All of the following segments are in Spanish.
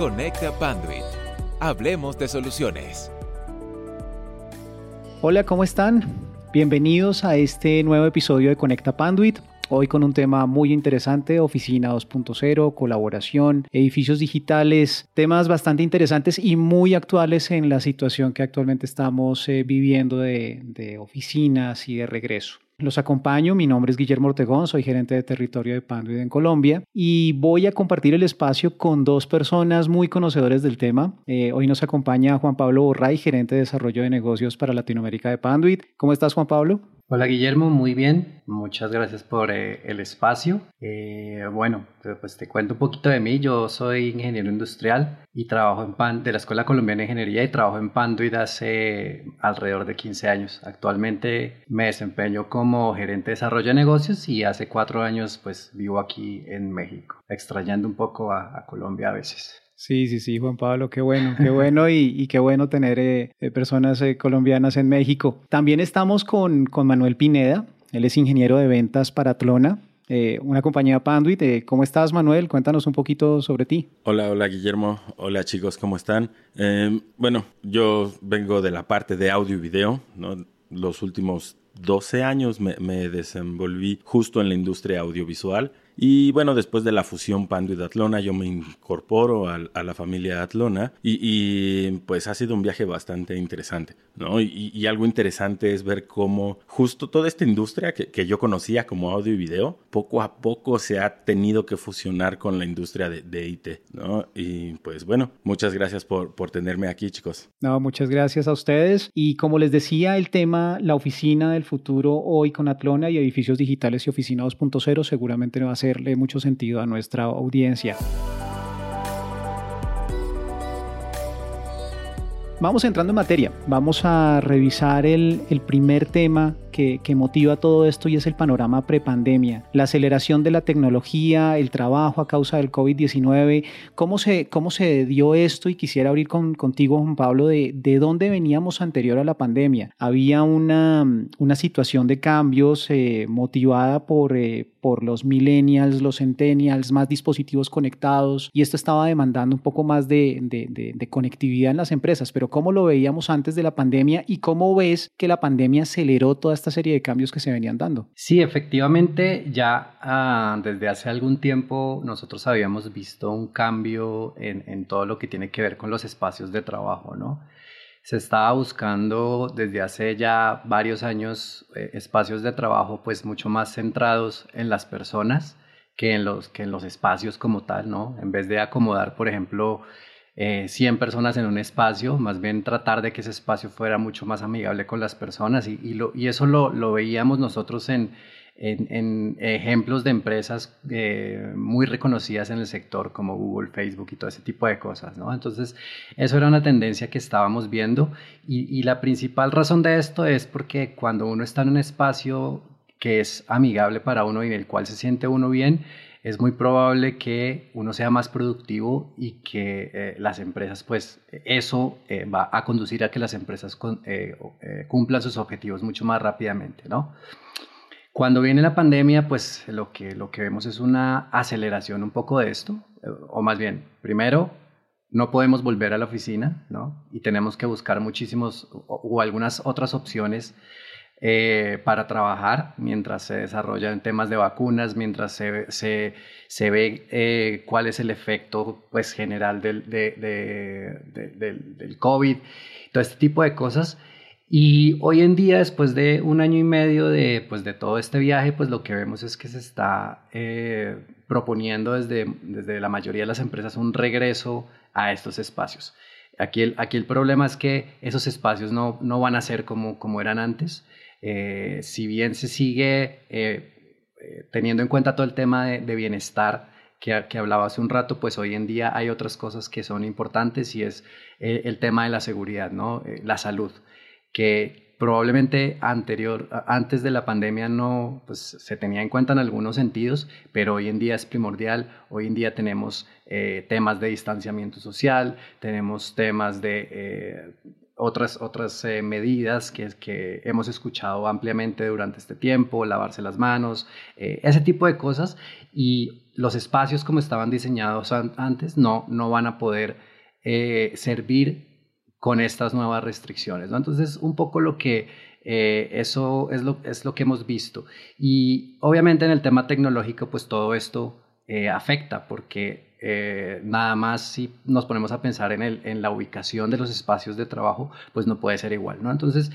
Conecta Panduit. Hablemos de soluciones. Hola, ¿cómo están? Bienvenidos a este nuevo episodio de Conecta Panduit. Hoy con un tema muy interesante, oficina 2.0, colaboración, edificios digitales, temas bastante interesantes y muy actuales en la situación que actualmente estamos eh, viviendo de, de oficinas y de regreso. Los acompaño, mi nombre es Guillermo Ortegón, soy gerente de territorio de Panduit en Colombia y voy a compartir el espacio con dos personas muy conocedores del tema. Eh, hoy nos acompaña Juan Pablo Borray, gerente de desarrollo de negocios para Latinoamérica de Panduit. ¿Cómo estás, Juan Pablo? Hola Guillermo, muy bien. Muchas gracias por eh, el espacio. Eh, bueno, pues te cuento un poquito de mí. Yo soy ingeniero industrial y trabajo en PAN de la Escuela Colombiana de Ingeniería y trabajo en Panduit hace alrededor de 15 años. Actualmente me desempeño como gerente de desarrollo de negocios y hace cuatro años pues vivo aquí en México, extrañando un poco a Colombia a veces. Sí, sí, sí, Juan Pablo, qué bueno, qué bueno y, qué bueno tener eh, eh, personas eh, colombianas en México. También estamos con, con, Manuel Pineda, él es ingeniero de ventas para Tlona, una compañía Panduit. ¿Cómo estás, Manuel? Cuéntanos un poquito sobre ti. Hola, hola, Guillermo. Hola, chicos, ¿cómo están? bueno, yo vengo de la parte de audio y video. Los últimos 12 años me desenvolví justo en la industria audiovisual y bueno, después de la fusión Pandu y Atlona, yo me incorporo a, la familia Atlona y, pues ha sido un viaje bastante interesante, ¿no? Y, algo interesante es ver cómo justo toda esta industria que, yo conocía como audio y video, poco a poco se ha tenido que fusionar con la industria de, IT, ¿no? Y pues bueno, muchas gracias por, por tenerme aquí, chicos. No, muchas gracias a ustedes. Y como les decía, el tema, la oficina del futuro hoy con Atlona y edificios digitales y oficina 2.0 seguramente va a ser mucho sentido a nuestra audiencia. Vamos entrando en materia, vamos a revisar el, el primer tema que, motiva todo esto y es el panorama prepandemia, la aceleración de la tecnología, el trabajo a causa del COVID-19. ¿Cómo se, ¿Cómo se dio esto? Y quisiera abrir con, contigo, Juan Pablo, de, de dónde veníamos anterior a la pandemia. Había una, una situación de cambios motivada por, eh, por los millennials, los centennials, más dispositivos conectados y esto estaba demandando un poco más de, conectividad en las empresas. Pero ¿cómo lo veíamos antes de la pandemia y cómo ves que la pandemia aceleró toda esta serie de cambios que se venían dando. Sí, efectivamente, ya ah, desde hace algún tiempo nosotros habíamos visto un cambio en, todo lo que tiene que ver con los espacios de trabajo, ¿no? Se estaba buscando desde hace ya varios años eh, espacios de trabajo pues mucho más centrados en las personas que en los, que en los espacios como tal, ¿no? En vez de acomodar, por ejemplo, 100 eh, personas en un espacio, más bien tratar de que ese espacio fuera mucho más amigable con las personas y, y, eso lo, lo, veíamos nosotros en, en, ejemplos de empresas eh, muy reconocidas en el sector como Google, Facebook y todo ese tipo de cosas, ¿no? Entonces, eso era una tendencia que estábamos viendo y, y la principal razón de esto es porque cuando uno está en un espacio que es amigable para uno y en el cual se siente uno bien, es muy probable que uno sea más productivo y que eh, las empresas, pues eso eh, va a conducir a que las empresas eh, cumplan sus objetivos mucho más rápidamente, ¿no? Cuando viene la pandemia, pues lo que, lo que vemos es una aceleración un poco de esto, o más bien, primero, no podemos volver a la oficina, ¿no? Y tenemos que buscar muchísimos o algunas otras opciones eh, para trabajar mientras se desarrollan temas de vacunas, mientras se, se, se ve eh, cuál es el efecto pues, general del, de, del, del, COVID, todo este tipo de cosas. Y hoy en día, después de un año y medio de, pues, de todo este viaje, pues lo que vemos es que se está eh, proponiendo desde, desde la mayoría de las empresas un regreso a estos espacios. Aquí el, aquí el problema es que esos espacios no, no van a ser como, como eran antes. Eh, si bien se sigue eh, teniendo en cuenta todo el tema de, bienestar que, que, hablaba hace un rato, pues hoy en día hay otras cosas que son importantes y es el tema de la seguridad, ¿no? la salud, que probablemente anterior, antes de la pandemia no pues, se tenía en cuenta en algunos sentidos, pero hoy en día es primordial. Hoy en día tenemos temas de distanciamiento social, tenemos temas de otras, otras eh, medidas que, que hemos escuchado ampliamente durante este tiempo, lavarse las manos, eh, ese tipo de cosas. Y los espacios como estaban diseñados antes no, no van a poder eh, servir con estas nuevas restricciones. ¿no? Entonces, un poco lo que eso es lo, es lo que hemos visto. Y obviamente en el tema tecnológico, pues todo esto afecta porque eh, nada más si nos ponemos a pensar en, el, en la ubicación de los espacios de trabajo, pues no puede ser igual, ¿no? Entonces,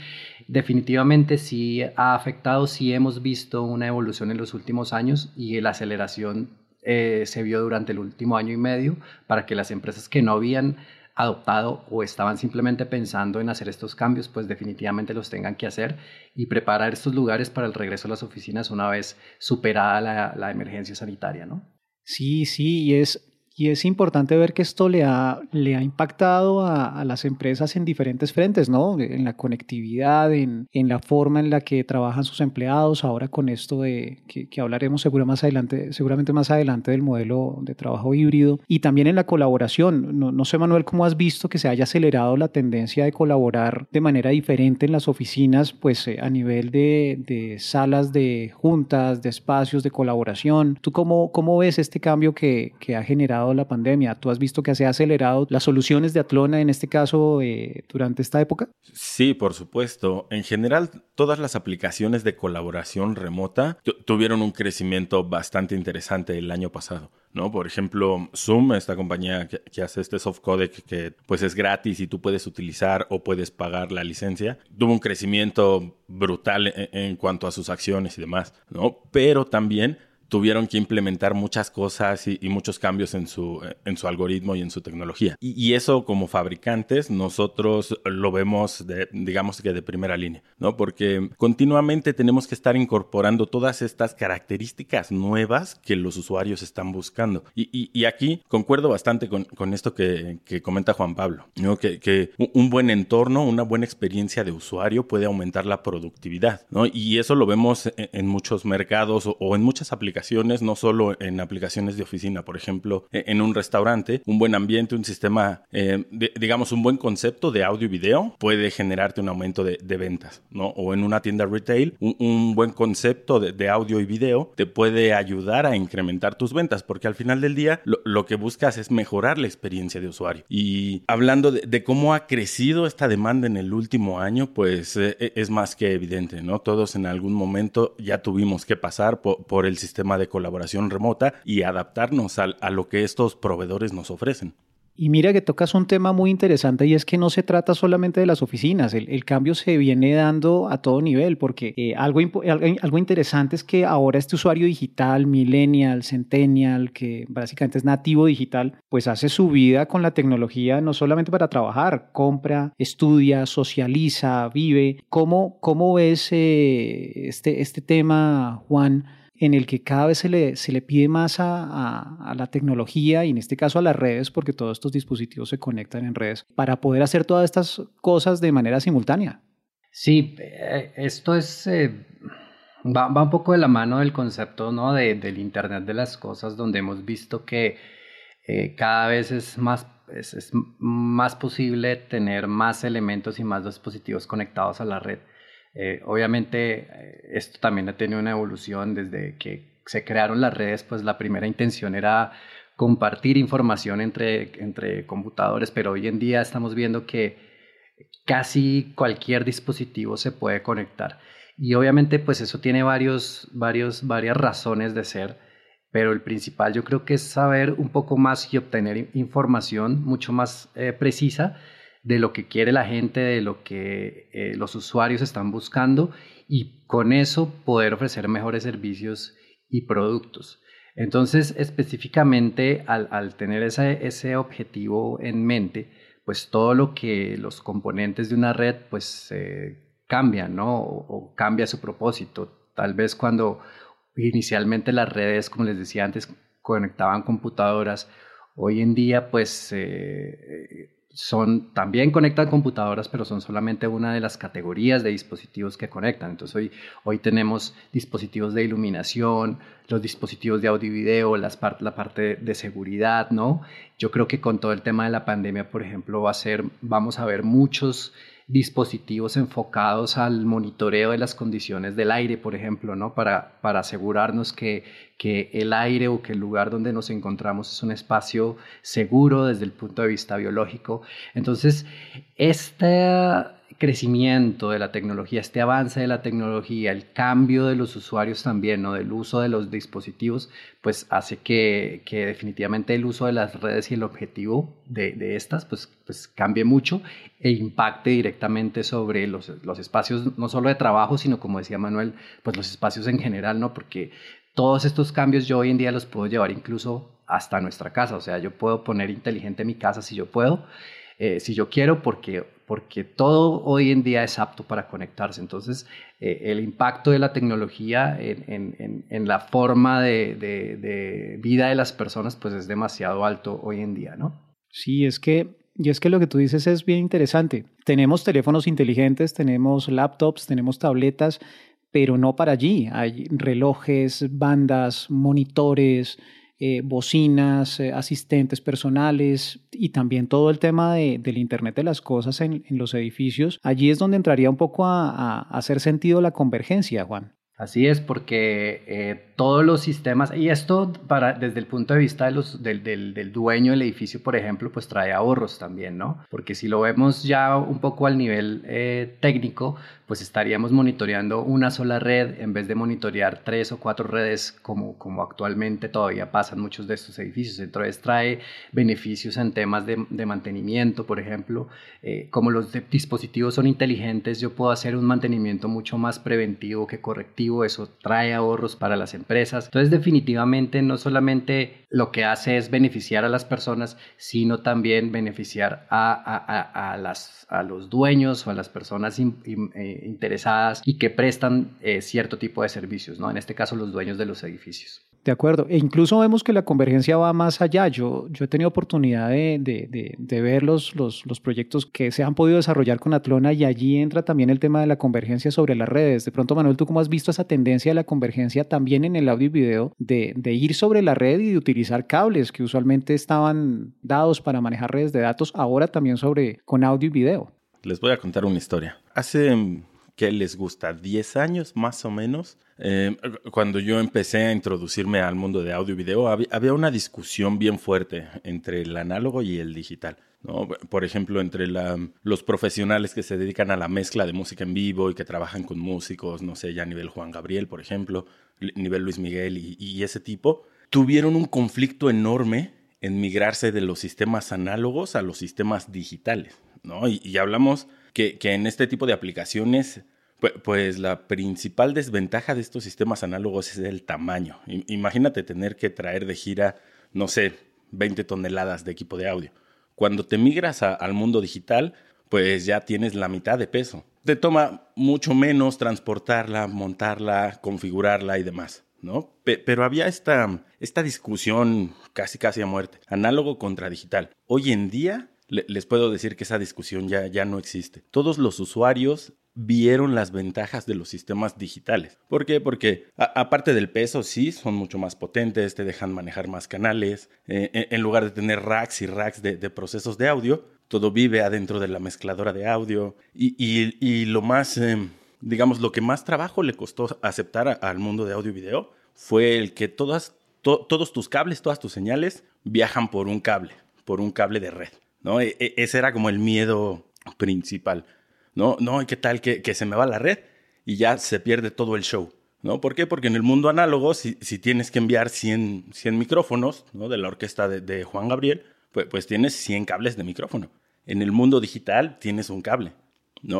definitivamente sí ha afectado, sí hemos visto una evolución en los últimos años y la aceleración eh, se vio durante el último año y medio para que las empresas que no habían adoptado o estaban simplemente pensando en hacer estos cambios, pues definitivamente los tengan que hacer y preparar estos lugares para el regreso a las oficinas una vez superada la, emergencia sanitaria, ¿no? Sí, sí, y es y es importante ver que esto le ha, le ha impactado a, las empresas en diferentes frentes, ¿no? En la conectividad, en, en, la forma en la que trabajan sus empleados, ahora con esto de que, hablaremos seguro más adelante, seguramente más adelante del modelo de trabajo híbrido, y también en la colaboración. No, no sé, Manuel, cómo has visto que se haya acelerado la tendencia de colaborar de manera diferente en las oficinas, pues eh, a nivel de, de, salas de juntas, de espacios de colaboración. ¿Tú cómo, cómo ves este cambio que, que ha generado la pandemia? ¿Tú has visto que se ha acelerado las soluciones de Atlona en este caso eh, durante esta época? Sí, por supuesto. En general, todas las aplicaciones de colaboración remota tuvieron un crecimiento bastante interesante el año pasado. ¿no? Por ejemplo, Zoom, esta compañía que, hace este soft codec que pues es gratis y tú puedes utilizar o puedes pagar la licencia, tuvo un crecimiento brutal en, en cuanto a sus acciones y demás, ¿no? Pero también tuvieron que implementar muchas cosas y, muchos cambios en su, en su algoritmo y en su tecnología. Y, eso como fabricantes nosotros lo vemos, de, digamos que de primera línea, ¿no? Porque continuamente tenemos que estar incorporando todas estas características nuevas que los usuarios están buscando. Y, aquí concuerdo bastante con, con esto que, que, comenta Juan Pablo, ¿no? Que, que, un buen entorno, una buena experiencia de usuario puede aumentar la productividad, ¿no? Y eso lo vemos en, muchos mercados o en muchas aplicaciones no solo en aplicaciones de oficina, por ejemplo, e, en un restaurante, un buen ambiente, un sistema, eh, digamos, un buen concepto de audio y video puede generarte un aumento de, ventas, ¿no? O en una tienda retail, un, buen concepto de, audio y video te puede ayudar a incrementar tus ventas, porque al final del día lo, que buscas es mejorar la experiencia de usuario. Y hablando de, cómo ha crecido esta demanda en el último año, pues eh, e, es más que evidente, ¿no? Todos en algún momento ya tuvimos que pasar por el sistema de colaboración remota y adaptarnos a, a lo que estos proveedores nos ofrecen. Y mira que tocas un tema muy interesante y es que no se trata solamente de las oficinas, el, cambio se viene dando a todo nivel porque eh, algo, algo, interesante es que ahora este usuario digital, millennial, centennial, que básicamente es nativo digital, pues hace su vida con la tecnología no solamente para trabajar, compra, estudia, socializa, vive. ¿Cómo, cómo ves eh, este, este tema, Juan? En el que cada vez se le, se le pide más a, la tecnología y en este caso a las redes, porque todos estos dispositivos se conectan en redes, para poder hacer todas estas cosas de manera simultánea. Sí, eh, esto es... Eh, va, un poco de la mano del concepto ¿no? de, del Internet de las Cosas, donde hemos visto que eh, cada vez es más, es más posible tener más elementos y más dispositivos conectados a la red. Eh, obviamente eh, esto también ha tenido una evolución desde que se crearon las redes, pues la primera intención era compartir información entre, entre computadores, pero hoy en día estamos viendo que casi cualquier dispositivo se puede conectar. Y obviamente pues eso tiene varios, varios, varias razones de ser, pero el principal yo creo que es saber un poco más y obtener información mucho más eh, precisa de lo que quiere la gente, de lo que eh, los usuarios están buscando y con eso poder ofrecer mejores servicios y productos. Entonces, específicamente al, tener ese, objetivo en mente, pues todo lo que los componentes de una red pues cambian, ¿no? O, cambia su propósito. Tal vez cuando inicialmente las redes, como les decía antes, conectaban computadoras, hoy en día pues eh, son, también conectan computadoras, pero son solamente una de las categorías de dispositivos que conectan. Entonces hoy, hoy tenemos dispositivos de iluminación, los dispositivos de audio y video, las la parte de seguridad, ¿no? Yo creo que con todo el tema de la pandemia, por ejemplo, va a ser, vamos a ver muchos dispositivos enfocados al monitoreo de las condiciones del aire, por ejemplo, ¿no? para, para asegurarnos que, que el aire o que el lugar donde nos encontramos es un espacio seguro desde el punto de vista biológico. Entonces, esta crecimiento de la tecnología, este avance de la tecnología, el cambio de los usuarios también, ¿no? del uso de los dispositivos, pues hace que, que definitivamente el uso de las redes y el objetivo de, de, estas pues, pues cambie mucho e impacte directamente sobre los, los espacios, no solo de trabajo, sino como decía Manuel, pues los espacios en general, ¿no? porque todos estos cambios yo hoy en día los puedo llevar incluso hasta nuestra casa, o sea, yo puedo poner inteligente mi casa si yo puedo, eh, si yo quiero, porque, porque todo hoy en día es apto para conectarse. Entonces, eh, el impacto de la tecnología en, la forma de, de, de, vida de las personas, pues es demasiado alto hoy en día, ¿no? Sí, es que, y es que lo que tú dices es bien interesante. Tenemos teléfonos inteligentes, tenemos laptops, tenemos tabletas, pero no para allí. Hay relojes, bandas, monitores, eh, bocinas, eh, asistentes personales y también todo el tema de, del Internet de las Cosas en, en, los edificios, allí es donde entraría un poco a, a hacer sentido la convergencia, Juan. Así es, porque eh, todos los sistemas, y esto para, desde el punto de vista de los, del, del, del, dueño del edificio, por ejemplo, pues trae ahorros también, ¿no? Porque si lo vemos ya un poco al nivel eh, técnico, pues estaríamos monitoreando una sola red en vez de monitorear tres o cuatro redes como, como actualmente todavía pasan muchos de estos edificios. Entonces trae beneficios en temas de, de mantenimiento, por ejemplo, eh, como los dispositivos son inteligentes, yo puedo hacer un mantenimiento mucho más preventivo que correctivo, eso trae ahorros para las empresas. Entonces definitivamente no solamente lo que hace es beneficiar a las personas, sino también beneficiar a, a, a, a los dueños o a las personas eh, interesadas y que prestan eh, cierto tipo de servicios, ¿no? En este caso, los dueños de los edificios. De acuerdo. E incluso vemos que la convergencia va más allá. Yo, yo he tenido oportunidad de, de, de, ver los, los, los, proyectos que se han podido desarrollar con Atlona y allí entra también el tema de la convergencia sobre las redes. De pronto, Manuel, ¿tú cómo has visto esa tendencia de la convergencia también en el audio y video de, de ir sobre la red y de utilizar cables que usualmente estaban dados para manejar redes de datos, ahora también sobre con audio y video? Les voy a contar una historia. Hace, ¿qué les gusta? 10 años más o menos. Eh, cuando yo empecé a introducirme al mundo de audio y video, había, una discusión bien fuerte entre el análogo y el digital. ¿no? Por ejemplo, entre la, los profesionales que se dedican a la mezcla de música en vivo y que trabajan con músicos, no sé, ya a nivel Juan Gabriel, por ejemplo, nivel Luis Miguel y, ese tipo, tuvieron un conflicto enorme en migrarse de los sistemas análogos a los sistemas digitales. ¿no? Y hablamos que, en este tipo de aplicaciones, pues, pues, la principal desventaja de estos sistemas análogos es el tamaño. Imagínate tener que traer de gira, no sé, 20 toneladas de equipo de audio. Cuando te migras al mundo digital, pues ya tienes la mitad de peso. Te toma mucho menos transportarla, montarla, configurarla y demás. ¿no? Pero había esta, esta discusión casi casi a muerte, análogo contra digital. Hoy en día les puedo decir que esa discusión ya, ya no existe. Todos los usuarios vieron las ventajas de los sistemas digitales. ¿Por qué? Porque aparte del peso, sí, son mucho más potentes, te dejan manejar más canales. Eh, en lugar de tener racks y racks de, procesos de audio, todo vive adentro de la mezcladora de audio. Y, lo más, eh, digamos, lo que más trabajo le costó aceptar al mundo de audio y video fue el que todos tus cables, todas tus señales viajan por un cable, por un cable de red. ¿No? E, e, ese era como el miedo principal. No, no, ¿qué tal que, se me va la red y ya se pierde todo el show? ¿No? ¿Por qué? Porque en el mundo análogo, si, tienes que enviar 100, 100 micrófonos ¿no? de la orquesta de, Juan Gabriel, pues, tienes 100 cables de micrófono. En el mundo digital tienes un cable.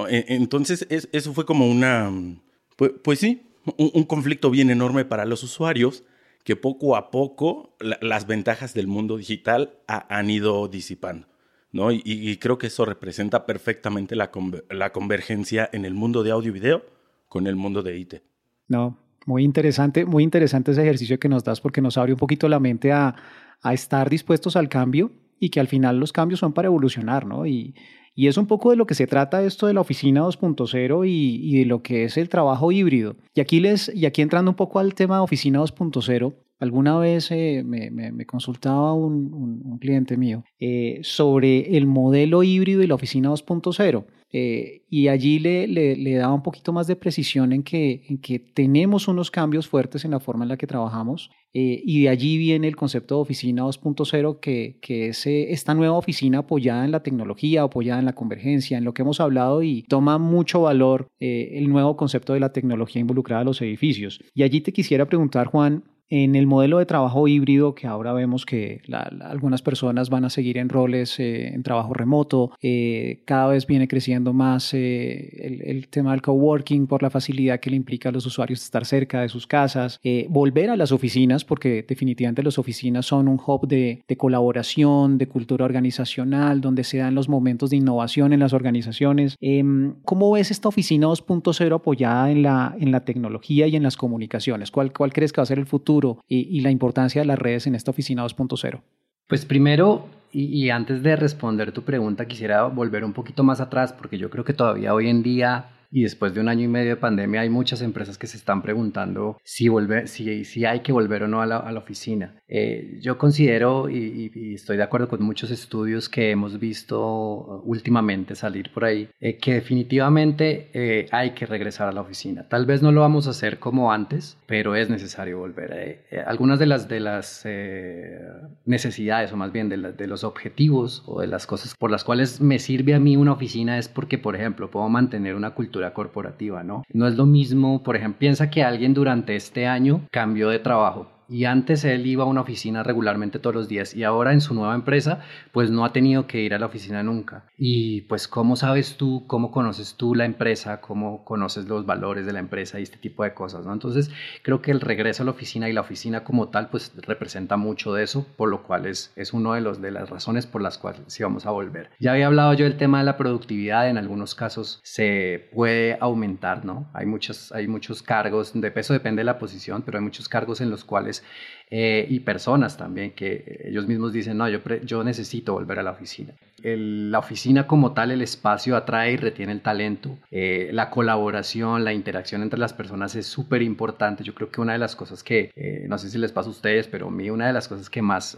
E, entonces, es, eso fue como una... Pues, pues sí, un, conflicto bien enorme para los usuarios que poco a poco la, las ventajas del mundo digital ha, han ido disipando. ¿No? Y, creo que eso representa perfectamente la, la, convergencia en el mundo de audio y video con el mundo de IT. No, muy interesante, muy interesante ese ejercicio que nos das porque nos abre un poquito la mente a, a estar dispuestos al cambio y que al final los cambios son para evolucionar, ¿no? Y, y es un poco de lo que se trata esto de la oficina 2.0 y, y, de lo que es el trabajo híbrido. Y aquí, les, y aquí entrando un poco al tema de oficina 2.0, Alguna vez eh, me, consultaba un, cliente mío eh, sobre el modelo híbrido y la oficina 2.0. eh, y allí le, le, daba un poquito más de precisión en que, en que tenemos unos cambios fuertes en la forma en la que trabajamos eh, y de allí viene el concepto de oficina 2.0 que, que es esta nueva oficina apoyada en la tecnología, apoyada en la convergencia, en lo que hemos hablado y toma mucho valor el nuevo concepto de la tecnología involucrada en los edificios. Y allí te quisiera preguntar, Juan, en el modelo de trabajo híbrido, que ahora vemos que algunas personas van a seguir en roles eh, en trabajo remoto, eh, cada vez viene creciendo más eh, el, tema del coworking por la facilidad que le implica a los usuarios estar cerca de sus casas, volver a las oficinas, porque definitivamente las oficinas son un hub de, colaboración, de cultura organizacional, donde se dan los momentos de innovación en las organizaciones. Em, ¿Cómo ves esta oficina 2.0 apoyada en la, en la tecnología y en las comunicaciones? ¿Cuál, ¿Cuál crees que va a ser el futuro? Y, la importancia de las redes en esta oficina 2.0? Pues primero, y, antes de responder tu pregunta, quisiera volver un poquito más atrás, porque yo creo que todavía hoy en día y después de un año y medio de pandemia hay muchas empresas que se están preguntando si, volver, si, si hay que volver o no a la, a la oficina. Eh, yo considero y, estoy de acuerdo con muchos estudios que hemos visto últimamente salir por ahí, eh, que definitivamente eh, hay que regresar a la oficina. Tal vez no lo vamos a hacer como antes, pero es necesario volver. algunas de las, de las necesidades, o más bien de, de los objetivos o de las cosas por las cuales me sirve a mí una oficina es porque, por ejemplo, puedo mantener una cultura corporativa, ¿no? No es lo mismo, por ejemplo, piensa que alguien durante este año cambió de trabajo y antes él iba a una oficina regularmente todos los días y ahora en su nueva empresa pues no ha tenido que ir a la oficina nunca. Y pues cómo sabes tú, cómo conoces tú la empresa, cómo conoces los valores de la empresa y este tipo de cosas, ¿no? Entonces creo que el regreso a la oficina y la oficina como tal pues representa mucho de eso, por lo cual es, es uno de, los, de las razones por las cuales sí vamos a volver. Ya había hablado yo del tema de la productividad, en algunos casos se puede aumentar, ¿no? Hay, muchos hay muchos cargos, de peso depende de la posición, pero hay muchos cargos en los cuales is eh, y personas también que ellos mismos dicen, no, yo, yo necesito volver a la oficina. la oficina como tal, el espacio atrae y retiene el talento. Eh, la colaboración, la interacción entre las personas es súper importante. Yo creo que una de las cosas que, eh, no sé si les pasa a ustedes, pero a mí una de las cosas que más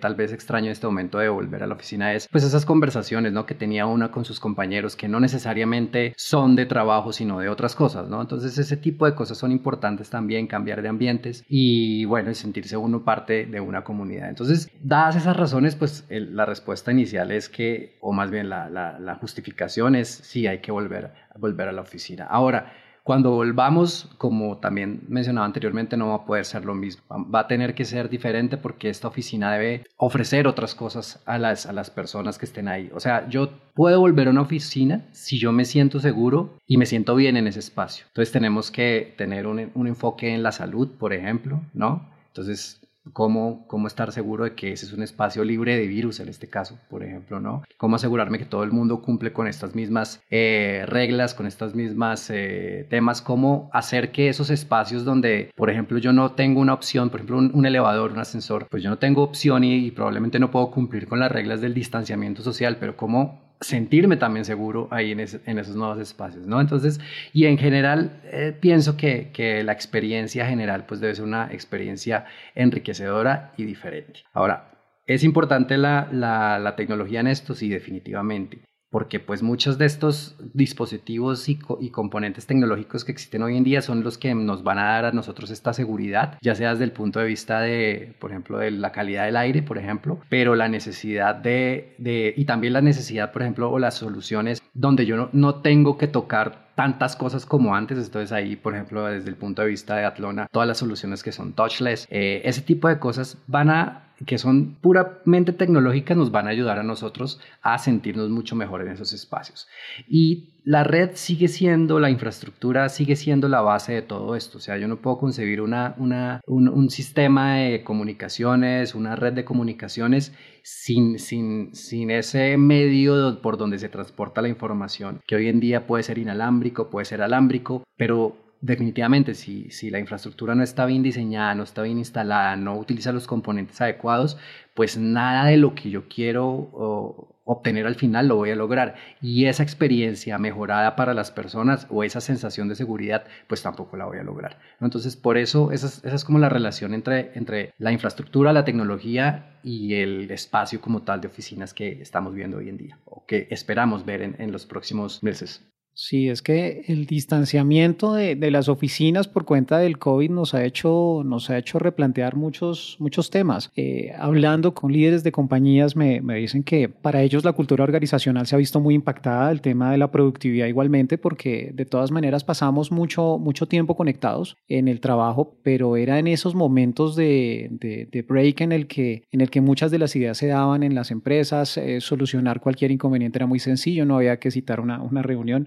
tal vez extraño en este momento de volver a la oficina es pues esas conversaciones, ¿no? Que tenía una con sus compañeros que no necesariamente son de trabajo, sino de otras cosas, ¿no? Entonces ese tipo de cosas son importantes también, cambiar de ambientes y bueno, sentirse uno parte de una comunidad. Entonces, dadas esas razones, pues la respuesta inicial es que, o más bien la, la, justificación es sí, hay que volver, volver a la oficina. Ahora, cuando volvamos, como también mencionaba anteriormente, no va a poder ser lo mismo. Va a tener que ser diferente porque esta oficina debe ofrecer otras cosas a las, a las personas que estén ahí. O sea, yo puedo volver a una oficina si yo me siento seguro y me siento bien en ese espacio. Entonces tenemos que tener un, un enfoque en la salud, por ejemplo, ¿no? Entonces cómo, cómo estar seguro de que ese es un espacio libre de virus en este caso, por ejemplo, ¿no? Cómo asegurarme que todo el mundo cumple con estas mismas eh, reglas, con estas mismas eh, temas, cómo hacer que esos espacios donde, por ejemplo, yo no tengo una opción, por ejemplo, un, elevador, un ascensor, pues yo no tengo opción y, y probablemente no puedo cumplir con las reglas del distanciamiento social, pero cómo sentirme también seguro ahí en, esos nuevos espacios, ¿no? Entonces, y en general, eh, pienso que, que, la experiencia general, pues debe ser una experiencia enriquecedora y diferente. Ahora, ¿es importante la, la, la tecnología en esto? Sí, definitivamente porque pues muchos de estos dispositivos y, componentes tecnológicos que existen hoy en día son los que nos van a dar a nosotros esta seguridad, ya sea desde el punto de vista de, por ejemplo, de la calidad del aire, por ejemplo, pero la necesidad de, y también la necesidad, por ejemplo, o las soluciones donde yo no, no tengo que tocar tantas cosas como antes. Entonces ahí, por ejemplo, desde el punto de vista de Atlona, todas las soluciones que son touchless, eh, ese tipo de cosas van a que son puramente tecnológicas nos van a ayudar a nosotros a sentirnos mucho mejor en esos espacios. Y la red sigue siendo, la infraestructura sigue siendo la base de todo esto. O sea, yo no puedo concebir una, una, un, sistema de comunicaciones, una red de comunicaciones sin, sin, sin ese medio por donde se transporta la información, que hoy en día puede ser inalámbrico, puede ser alámbrico, pero definitivamente si, si la infraestructura no está bien diseñada, no está bien instalada, no utiliza los componentes adecuados, pues nada de lo que yo quiero obtener al final lo voy a lograr. Y esa experiencia mejorada para las personas o esa sensación de seguridad, pues tampoco la voy a lograr. Entonces, por eso esa es, como la relación entre, entre la infraestructura, la tecnología y el espacio como tal de oficinas que estamos viendo hoy en día o que esperamos ver en, en los próximos meses. Sí, es que el distanciamiento de, las oficinas por cuenta del COVID nos ha hecho, nos ha hecho replantear muchos, muchos temas. Eh, hablando con líderes de compañías me, me, dicen que para ellos la cultura organizacional se ha visto muy impactada, el tema de la productividad igualmente, porque de todas maneras pasamos mucho, mucho tiempo conectados en el trabajo, pero era en esos momentos de, de, break en el, que, en el que muchas de las ideas se daban en las empresas, eh, solucionar cualquier inconveniente era muy sencillo, no había que citar una, una reunión.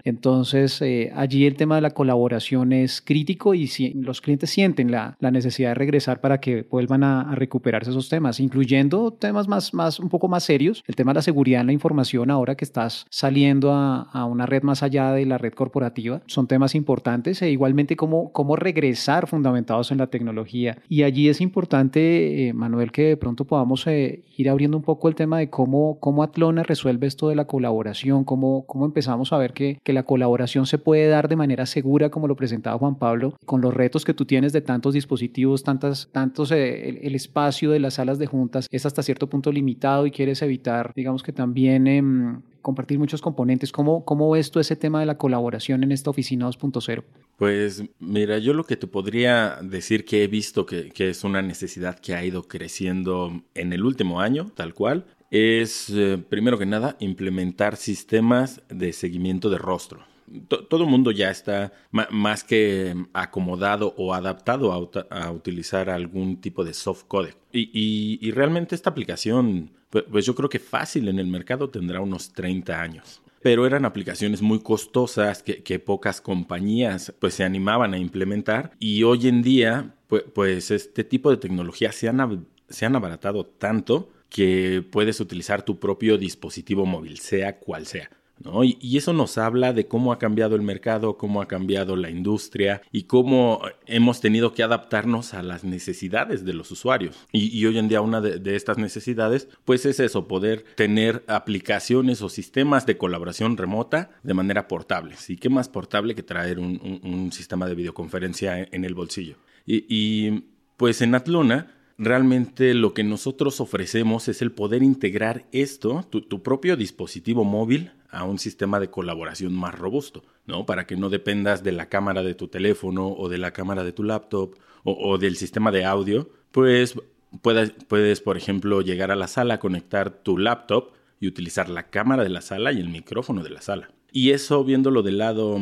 Eh, allí el tema de la colaboración es crítico y si los clientes sienten la, la necesidad de regresar para que vuelvan a, recuperarse esos temas, incluyendo temas más, más, un poco más serios, el tema de la seguridad en la información ahora que estás saliendo a, a una red más allá de la red corporativa, son temas importantes e igualmente cómo, cómo regresar fundamentados en la tecnología. Y allí es importante, eh, Manuel, que de pronto podamos eh, ir abriendo un poco el tema de cómo, cómo Atlona resuelve esto de la colaboración, cómo, cómo empezamos a ver que, que la colaboración se puede dar de manera segura, como lo presentaba Juan Pablo, con los retos que tú tienes de tantos dispositivos, tantas, tantos, eh, el, espacio de las salas de juntas es hasta cierto punto limitado y quieres evitar, digamos que también em, compartir muchos componentes. ¿Cómo, ¿Cómo ves tú ese tema de la colaboración en esta oficina 2.0? Pues mira, yo lo que te podría decir que he visto que, es una necesidad que ha ido creciendo en el último año, tal cual, es, eh, primero que nada, implementar sistemas de seguimiento de rostro. todo el mundo ya está más que acomodado o adaptado a, utilizar algún tipo de soft codec. Y, realmente esta aplicación, pues, yo creo que fácil en el mercado tendrá unos 30 años pero eran aplicaciones muy costosas que, pocas compañías pues se animaban a implementar y hoy en día pues, pues este tipo de tecnologías se han, se han abaratado tanto que puedes utilizar tu propio dispositivo móvil, sea cual sea. ¿No? Y, eso nos habla de cómo ha cambiado el mercado, cómo ha cambiado la industria y cómo hemos tenido que adaptarnos a las necesidades de los usuarios. Y, hoy en día una de, estas necesidades, pues es eso, poder tener aplicaciones o sistemas de colaboración remota de manera portable. ¿Y qué más portable que traer un, sistema de videoconferencia en, el bolsillo? Y, y pues en Atlona Realmente lo que nosotros ofrecemos es el poder integrar esto, tu, propio dispositivo móvil, a un sistema de colaboración más robusto, ¿no? Para que no dependas de la cámara de tu teléfono o de la cámara de tu laptop o, del sistema de audio, pues puedes, por ejemplo, llegar a la sala, conectar tu laptop y utilizar la cámara de la sala y el micrófono de la sala. Y eso viéndolo del lado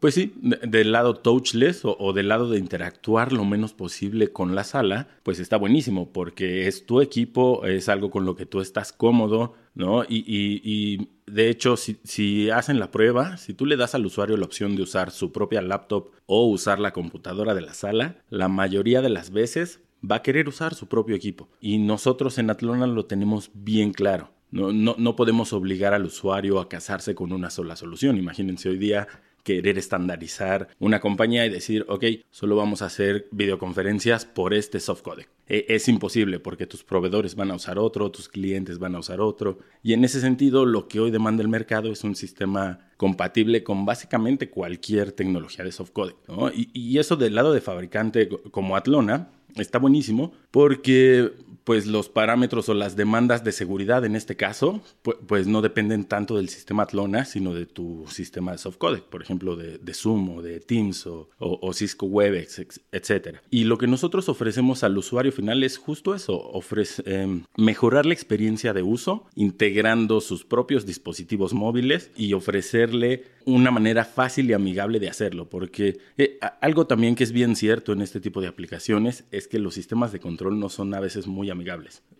pues sí, del lado touchless o, del lado de interactuar lo menos posible con la sala, pues está buenísimo porque es tu equipo, es algo con lo que tú estás cómodo, ¿no? Y, de hecho, si, si, hacen la prueba, si tú le das al usuario la opción de usar su propia laptop o usar la computadora de la sala, la mayoría de las veces va a querer usar su propio equipo. Y nosotros en Atlona lo tenemos bien claro. No, no, no podemos obligar al usuario a casarse con una sola solución. Imagínense hoy día querer estandarizar una compañía y decir, ok, solo vamos a hacer videoconferencias por este soft codec. E, es imposible porque tus proveedores van a usar otro, tus clientes van a usar otro. Y en ese sentido, lo que hoy demanda el mercado es un sistema compatible con básicamente cualquier tecnología de soft codec. Y, y eso del lado de fabricante como Atlona está buenísimo porque pues los parámetros o las demandas de seguridad en este caso, pues, no dependen tanto del sistema Atlona, sino de tu sistema de softcodec, por ejemplo, de, Zoom o de Teams o, Cisco Webex, etc. Y lo que nosotros ofrecemos al usuario final es justo eso, ofrece, em, mejorar la experiencia de uso, integrando sus propios dispositivos móviles y ofrecerle una manera fácil y amigable de hacerlo, porque eh, algo también que es bien cierto en este tipo de aplicaciones es que los sistemas de control no son a veces muy amigables.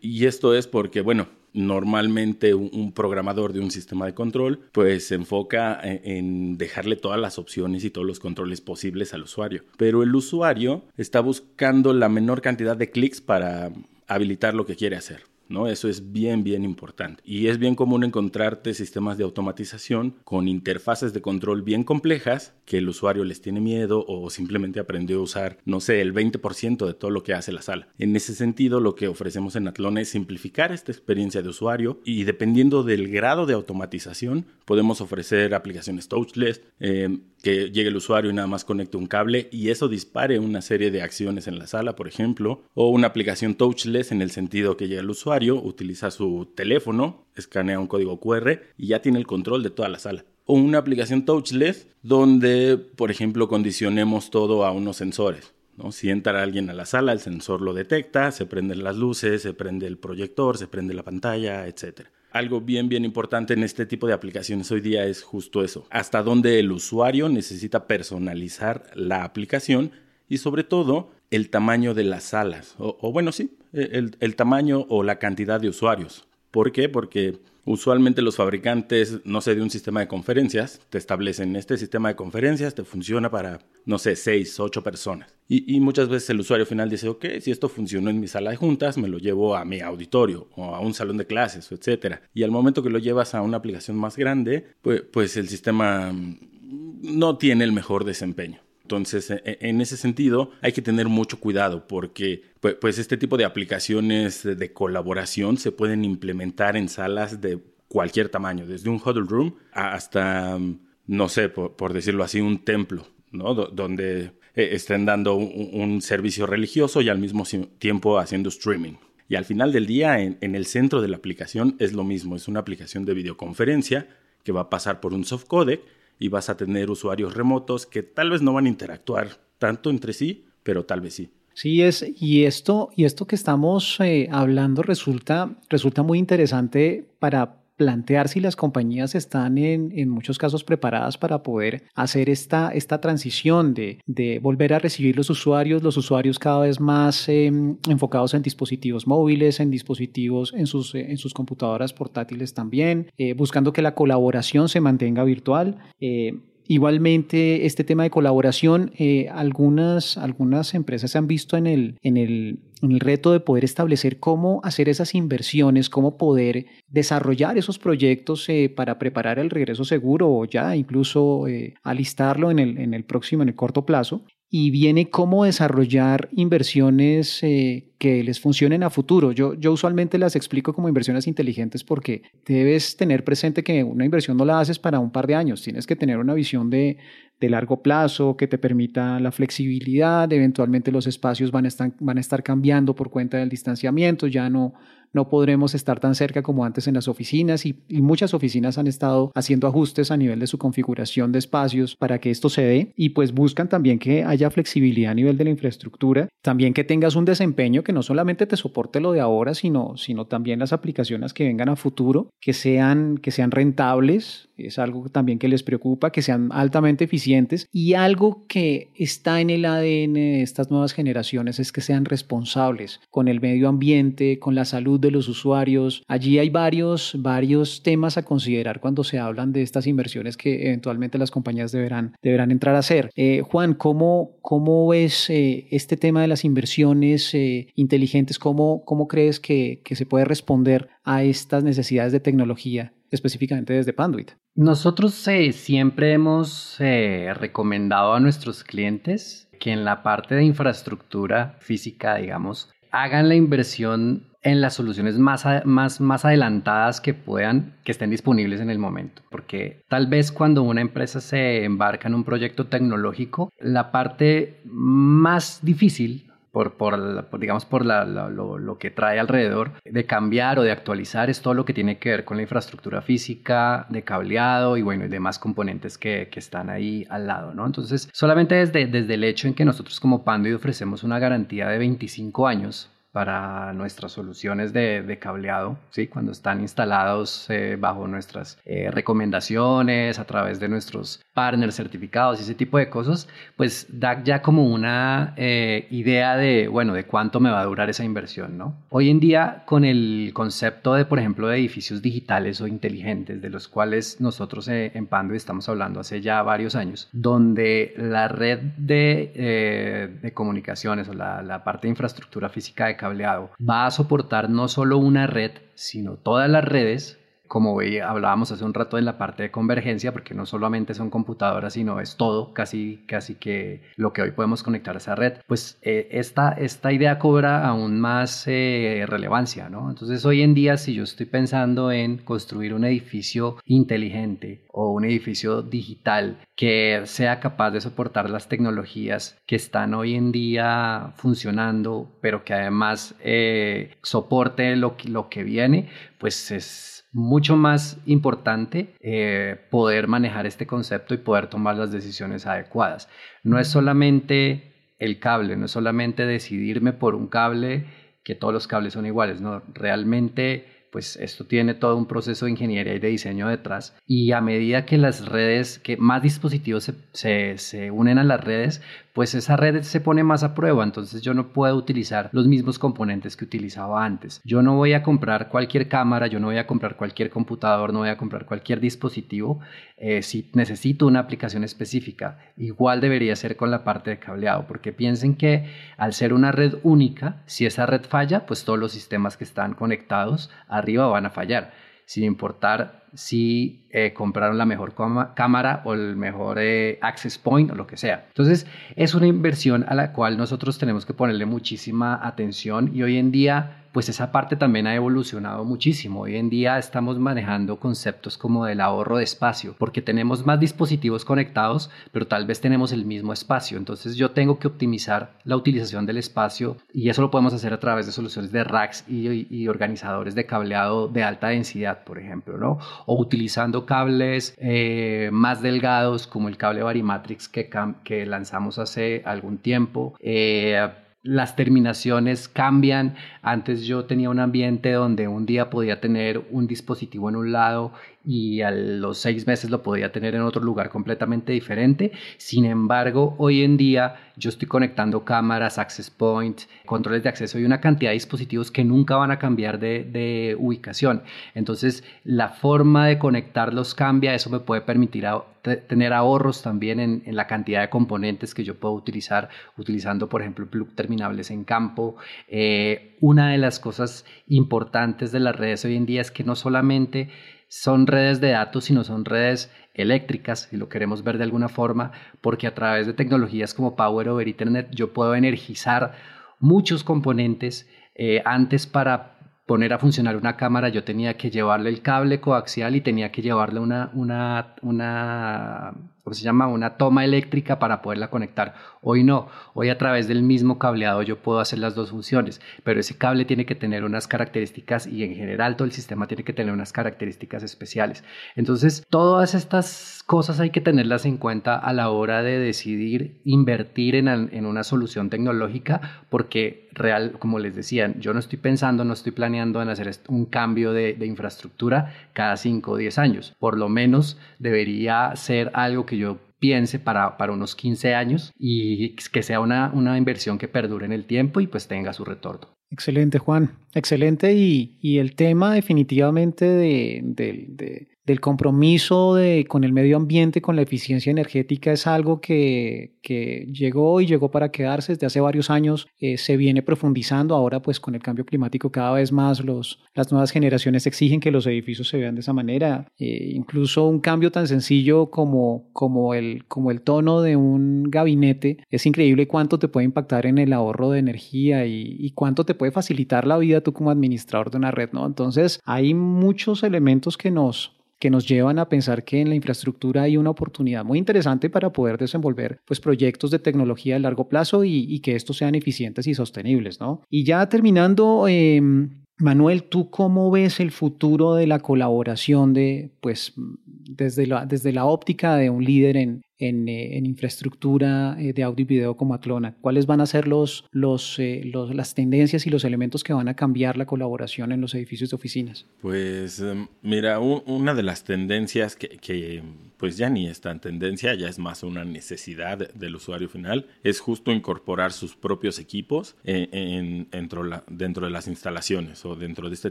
Y esto es porque, bueno, normalmente un, programador de un sistema de control pues se enfoca en, en, dejarle todas las opciones y todos los controles posibles al usuario. Pero el usuario está buscando la menor cantidad de clics para habilitar lo que quiere hacer. ¿No? Eso es bien, bien importante. Y es bien común encontrarte sistemas de automatización con interfaces de control bien complejas que el usuario les tiene miedo o simplemente aprendió a usar, no sé, el 20% de todo lo que hace la sala. En ese sentido, lo que ofrecemos en Atlon es simplificar esta experiencia de usuario y dependiendo del grado de automatización, podemos ofrecer aplicaciones touchless, eh, que llegue el usuario y nada más conecte un cable y eso dispare una serie de acciones en la sala, por ejemplo, o una aplicación touchless en el sentido que llega el usuario, utiliza su teléfono, escanea un código QR y ya tiene el control de toda la sala. O una aplicación touchless donde, por ejemplo, condicionemos todo a unos sensores. ¿no? Si entra alguien a la sala, el sensor lo detecta, se prenden las luces, se prende el proyector, se prende la pantalla, etc. Algo bien, bien importante en este tipo de aplicaciones hoy día es justo eso. Hasta dónde el usuario necesita personalizar la aplicación y sobre todo el tamaño de las salas. O, bueno, sí, el, el tamaño o la cantidad de usuarios. ¿Por qué? Porque Usualmente los fabricantes, no sé, de un sistema de conferencias, te establecen este sistema de conferencias, te funciona para, no sé, seis, ocho personas. Y, muchas veces el usuario final dice, ok, si esto funcionó en mi sala de juntas, me lo llevo a mi auditorio o a un salón de clases, etc. Y al momento que lo llevas a una aplicación más grande, pues, pues el sistema no tiene el mejor desempeño. Entonces, e, e, en ese sentido, hay que tener mucho cuidado porque pues, este tipo de aplicaciones de colaboración se pueden implementar en salas de cualquier tamaño, desde un huddle room hasta, no sé, por, decirlo así, un templo, ¿no? donde eh, estén dando un, servicio religioso y al mismo tiempo haciendo streaming. Y al final del día, en, en el centro de la aplicación es lo mismo, es una aplicación de videoconferencia que va a pasar por un soft codec y vas a tener usuarios remotos que tal vez no van a interactuar tanto entre sí, pero tal vez sí. Sí, es, y esto, y esto que estamos eh, hablando resulta, resulta muy interesante para plantear si las compañías están en, muchos casos preparadas para poder hacer esta, esta transición de, de volver a recibir los usuarios, los usuarios cada vez más em, enfocados en dispositivos móviles, en dispositivos, en sus, en sus computadoras portátiles también, eh, buscando que la colaboración se mantenga virtual. Eh, Igualmente, este tema de colaboración, eh, algunas, algunas empresas se han visto en, el, en el reto de poder establecer cómo hacer esas inversiones, cómo poder desarrollar esos proyectos eh, para preparar el regreso seguro o ya incluso eh, alistarlo en el, en el próximo, en el corto plazo y viene cómo desarrollar inversiones eh, que les funcionen a futuro. Yo, yo usualmente las explico como inversiones inteligentes porque debes tener presente que una inversión no la haces para un par de años, tienes que tener una visión de, de largo plazo que te permita la flexibilidad, eventualmente los espacios van a estar, van a estar cambiando por cuenta del distanciamiento, ya no no podremos estar tan cerca como antes en las oficinas y, muchas oficinas han estado haciendo ajustes a nivel de su configuración de espacios para que esto se dé. Y pues buscan también que haya flexibilidad a nivel de la infraestructura, también que tengas un desempeño que no solamente te soporte lo de ahora, sino, sino también las aplicaciones que vengan a futuro, que sean, que sean rentables, es algo también que les preocupa, que sean altamente eficientes. Y algo que está en el ADN de estas nuevas generaciones es que sean responsables con el medio ambiente, con la salud de los usuarios. Allí hay varios, varios temas a considerar cuando se hablan de estas inversiones que eventualmente las compañías deberán, deberán entrar a hacer. Eh, Juan, ¿cómo, cómo ves eh, este tema de las inversiones eh, inteligentes? ¿Cómo, cómo crees que, que se puede responder a estas necesidades de tecnología específicamente desde Panduit? Nosotros siempre hemos recomendado a nuestros clientes que en la parte de infraestructura física, digamos, hagan la inversión en las soluciones más, más, más adelantadas que puedan, que estén disponibles en el momento. Porque tal vez cuando una empresa se embarca en un proyecto tecnológico, la parte más difícil por, por, digamos, por lo, que trae alrededor, de cambiar o de actualizar es todo lo que tiene que ver con la infraestructura física, de cableado y bueno, y demás componentes que, que están ahí al lado, ¿no? Entonces, solamente desde, desde el hecho en que nosotros como Pandoid ofrecemos una garantía de 25 años para nuestras soluciones de, cableado, ¿sí? cuando están instalados eh, bajo nuestras eh, recomendaciones, a través de nuestros partners certificados y ese tipo de cosas, pues da ya como una eh, idea de, bueno, de cuánto me va a durar esa inversión. ¿no? Hoy en día, con el concepto de, por ejemplo, de edificios digitales o inteligentes, de los cuales nosotros en Pando estamos hablando hace ya varios años, donde la red de, de comunicaciones o la, la parte de infraestructura física de cableado va a soportar no solo una red, sino todas las redes como veía, hablábamos hace un rato en la parte de convergencia, porque no solamente son computadoras, sino es todo, casi, casi que lo que hoy podemos conectar a esa red, pues eh, esta, esta idea cobra aún más eh, relevancia, ¿no? Entonces hoy en día, si yo estoy pensando en construir un edificio inteligente o un edificio digital que sea capaz de soportar las tecnologías que están hoy en día funcionando, pero que además eh, soporte lo, que viene, pues es mucho más importante eh, poder manejar este concepto y poder tomar las decisiones adecuadas. No es solamente el cable, no es solamente decidirme por un cable que todos los cables son iguales, no, realmente pues esto tiene todo un proceso de ingeniería y de diseño detrás. Y a medida que las redes, que más dispositivos se, se, unen a las redes, pues esa red se pone más a prueba, entonces yo no puedo utilizar los mismos componentes que utilizaba antes. Yo no voy a comprar cualquier cámara, yo no voy a comprar cualquier computador, no voy a comprar cualquier dispositivo eh, si necesito una aplicación específica. Igual debería ser con la parte de cableado, porque piensen que al ser una red única, si esa red falla, pues todos los sistemas que están conectados arriba van a fallar, sin importar si eh, compraron la mejor cámara o el mejor eh, access point o lo que sea. Entonces es una inversión a la cual nosotros tenemos que ponerle muchísima atención y hoy en día pues esa parte también ha evolucionado muchísimo. Hoy en día estamos manejando conceptos como del ahorro de espacio, porque tenemos más dispositivos conectados, pero tal vez tenemos el mismo espacio. Entonces yo tengo que optimizar la utilización del espacio y eso lo podemos hacer a través de soluciones de racks y, organizadores de cableado de alta densidad, por ejemplo, ¿no? O utilizando cables eh, más delgados como el cable Varimatrix que, que lanzamos hace algún tiempo. Eh, las terminaciones cambian. Antes yo tenía un ambiente donde un día podía tener un dispositivo en un lado y a los seis meses lo podía tener en otro lugar completamente diferente. Sin embargo, hoy en día yo estoy conectando cámaras, access points, controles de acceso y una cantidad de dispositivos que nunca van a cambiar de, ubicación. Entonces, la forma de conectarlos cambia, eso me puede permitir tener ahorros también en, la cantidad de componentes que yo puedo utilizar, utilizando, por ejemplo, plug terminables en campo. Eh, una de las cosas importantes de las redes hoy en día es que no solamente son redes de datos, sino son redes eléctricas, si lo queremos ver de alguna forma, porque a través de tecnologías como Power over Ethernet yo puedo energizar muchos componentes. Eh, antes para poner a funcionar una cámara yo tenía que llevarle el cable coaxial y tenía que llevarle una, una, una se llama? Una toma eléctrica para poderla conectar. Hoy no, hoy a través del mismo cableado yo puedo hacer las dos funciones, pero ese cable tiene que tener unas características y en general todo el sistema tiene que tener unas características especiales. Entonces, todas estas cosas hay que tenerlas en cuenta a la hora de decidir invertir en, en una solución tecnológica, porque real, como les decía, yo no estoy pensando, no estoy planeando en hacer un cambio de, de infraestructura cada 5 o 10 años. Por lo menos debería ser algo que yo piense para, para unos 15 años y que sea una, una inversión que perdure en el tiempo y pues tenga su retorno. Excelente, Juan. Excelente. Y, y el tema definitivamente de, de, del compromiso de, con el medio ambiente, con la eficiencia energética, es algo que, que llegó y llegó para quedarse desde hace varios años. Eh, se viene profundizando ahora, pues con el cambio climático, cada vez más los, las nuevas generaciones exigen que los edificios se vean de esa manera. Eh, incluso un cambio tan sencillo como, como, el, como el tono de un gabinete es increíble cuánto te puede impactar en el ahorro de energía y, y cuánto te puede facilitar la vida tú como administrador de una red, ¿no? Entonces, hay muchos elementos que nos que nos llevan a pensar que en la infraestructura hay una oportunidad muy interesante para poder desenvolver pues, proyectos de tecnología a largo plazo y, que estos sean eficientes y sostenibles. ¿no? Y ya terminando, em, Manuel, ¿tú cómo ves el futuro de la colaboración de, pues, desde la, desde la óptica de un líder en, en, eh, infraestructura eh, de audio y video como Atlona? ¿Cuáles van a ser los, los, eh, los, las tendencias y los elementos que van a cambiar la colaboración en los edificios de oficinas? Pues em, mira, una de las tendencias que, pues ya ni es tan tendencia, ya es más una necesidad del usuario final, es justo incorporar sus propios equipos en, dentro, de las instalaciones o dentro de este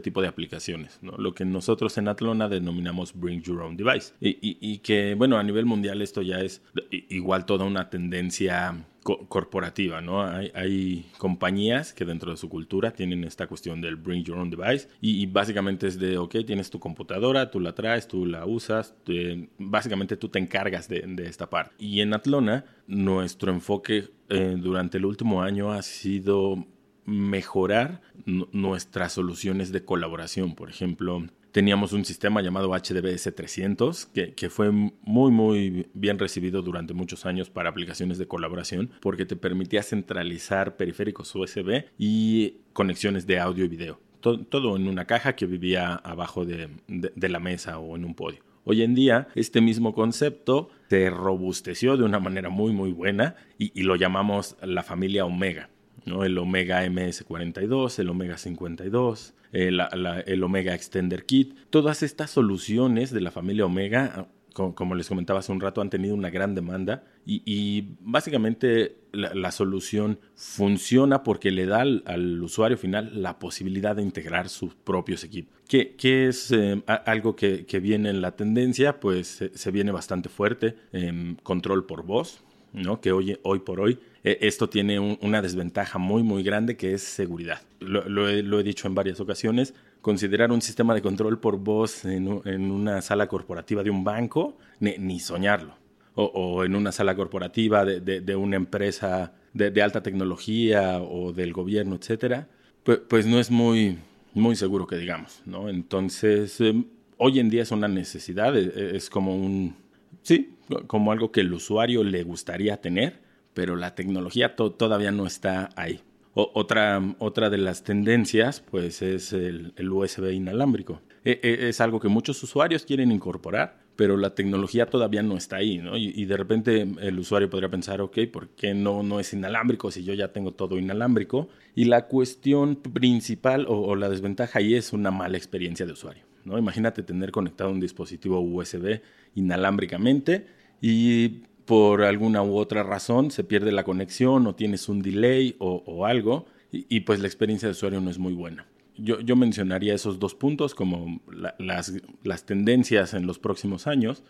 tipo de aplicaciones, lo que nosotros en Atlona denominamos Bring Your Own Device. y que, bueno, a nivel mundial esto ya es igual toda una tendencia corporativa, ¿no? Hay, compañías que dentro de su cultura tienen esta cuestión del bring your own device y, básicamente es de, ok, tienes tu computadora, tú la traes, tú la usas, básicamente tú te encargas de, esta parte. Y en Atlona, nuestro enfoque eh, durante el último año ha sido mejorar nuestras soluciones de colaboración. Por ejemplo, teníamos un sistema llamado HDBS 300 que, que, fue muy muy bien recibido durante muchos años para aplicaciones de colaboración porque te permitía centralizar periféricos USB y conexiones de audio y video. Todo, en una caja que vivía abajo de, la mesa o en un podio. Hoy en día, este mismo concepto se robusteció de una manera muy, muy buena y, y lo llamamos la familia Omega. ¿no? El Omega MS42, el Omega 52, el, el Omega Extender Kit. Todas estas soluciones de la familia Omega como, les comentaba hace un rato, han tenido una gran demanda y, básicamente la, solución funciona porque le da al, usuario final la posibilidad de integrar sus propios equipos. ¿Qué, es eh, algo que, viene en la tendencia? Pues se viene bastante fuerte. en control por voz, ¿no? que hoy, hoy por hoy eh, esto tiene una desventaja muy, muy grande que es seguridad. Lo, he, dicho en varias ocasiones, considerar un sistema de control por voz en, una sala corporativa de un banco, ni, soñarlo. O, en una sala corporativa de, una empresa de, alta tecnología o del gobierno, etcétera, pues, pues, no es muy, muy seguro que digamos, ¿no? Entonces, em, hoy en día es una necesidad, es, es como un, sí, como algo que el usuario le gustaría tener, pero la tecnología todavía no está ahí. otra, otra de las tendencias pues es el, USB inalámbrico. E, e, es algo que muchos usuarios quieren incorporar, pero la tecnología todavía no está ahí, ¿no? Y, de repente el usuario podría pensar, ok, ¿por qué no, no es inalámbrico si yo ya tengo todo inalámbrico? Y la cuestión principal o, o la desventaja ahí es una mala experiencia de usuario. Imagínate tener conectado un dispositivo USB inalámbricamente y por alguna u otra razón se pierde la conexión o tienes un delay o, algo y, pues la experiencia de usuario no es muy buena yo, mencionaría esos dos puntos como las, las, tendencias en los próximos años,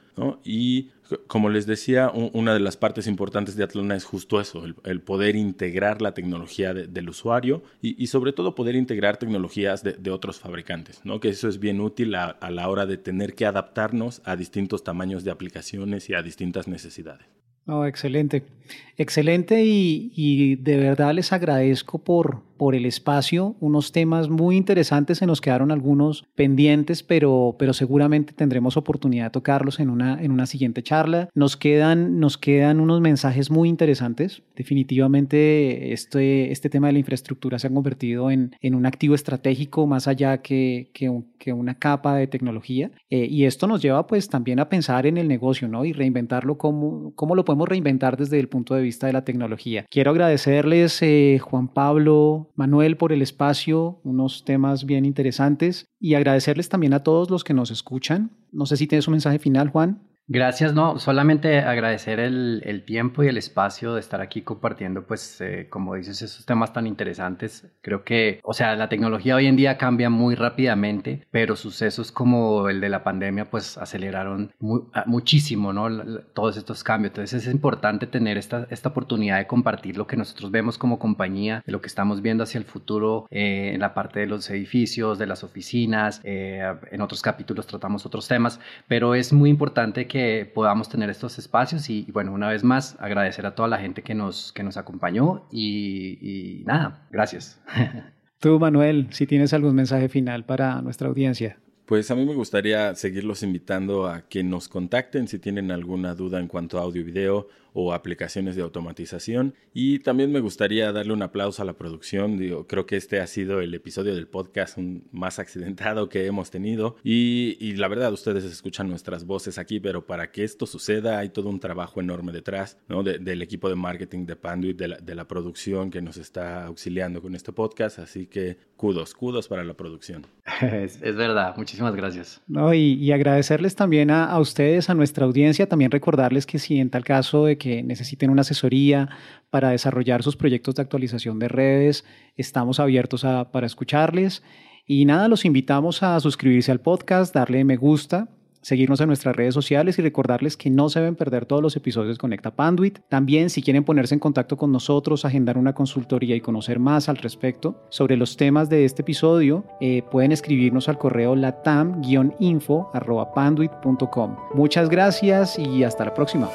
Y como les decía, una de las partes importantes de Atlona es justo eso, el, poder integrar la tecnología del usuario y, sobre todo poder integrar tecnologías de, otros fabricantes, ¿no? Que eso es bien útil a la hora de tener que adaptarnos a distintos tamaños de aplicaciones y a distintas necesidades. Oh, excelente, excelente y, de verdad les agradezco por, por el espacio, unos temas muy interesantes, se nos quedaron algunos pendientes, pero, pero seguramente tendremos oportunidad de tocarlos en una, en una siguiente charla. Nos quedan, nos quedan unos mensajes muy interesantes, definitivamente este, este tema de la infraestructura se ha convertido en, en un activo estratégico más allá que, que, que una capa de tecnología eh, y esto nos lleva pues también a pensar en el negocio, ¿no? Y reinventarlo como, cómo lo podemos reinventar desde el punto de vista de la tecnología. Quiero agradecerles, eh, Juan Pablo, Manuel, por el espacio, unos temas bien interesantes y agradecerles también a todos los que nos escuchan. No sé si tienes un mensaje final, Juan. Gracias, no, solamente agradecer el, tiempo y el espacio de estar aquí compartiendo, pues, eh, como dices, esos temas tan interesantes. Creo que, o sea, la tecnología hoy en día cambia muy rápidamente, pero sucesos como el de la pandemia, pues, aceleraron muchísimo, ¿no? Todos estos cambios. Entonces, es importante tener esta, esta oportunidad de compartir lo que nosotros vemos como compañía, de lo que estamos viendo hacia el futuro eh, en la parte de los edificios, de las oficinas. Eh, en otros capítulos tratamos otros temas, pero es muy importante que podamos tener estos espacios y, bueno, una vez más agradecer a toda la gente que nos, que nos acompañó y, y nada, gracias. Tú, Manuel, si tienes algún mensaje final para nuestra audiencia. Pues a mí me gustaría seguirlos invitando a que nos contacten si tienen alguna duda en cuanto a audio y video o aplicaciones de automatización. Y también me gustaría darle un aplauso a la producción. Digo, creo que este ha sido el episodio del podcast más accidentado que hemos tenido. Y, la verdad, ustedes escuchan nuestras voces aquí, pero para que esto suceda hay todo un trabajo enorme detrás, ¿no? del equipo de marketing de Panduit, de la, de la producción que nos está auxiliando con este podcast. Así que kudos, kudos para la producción. Es, verdad, muchísimas gracias. No, y, agradecerles también a, a ustedes, a nuestra audiencia, también recordarles que si en tal caso de que necesiten una asesoría para desarrollar sus proyectos de actualización de redes, estamos abiertos para escucharles. Y nada, los invitamos a suscribirse al podcast, darle me gusta seguirnos en nuestras redes sociales y recordarles que no se deben perder todos los episodios de Conecta Panduit. También si quieren ponerse en contacto con nosotros, agendar una consultoría y conocer más al respecto sobre los temas de este episodio, eh, pueden escribirnos al correo latam-info.panduit.com. Muchas gracias y hasta la próxima.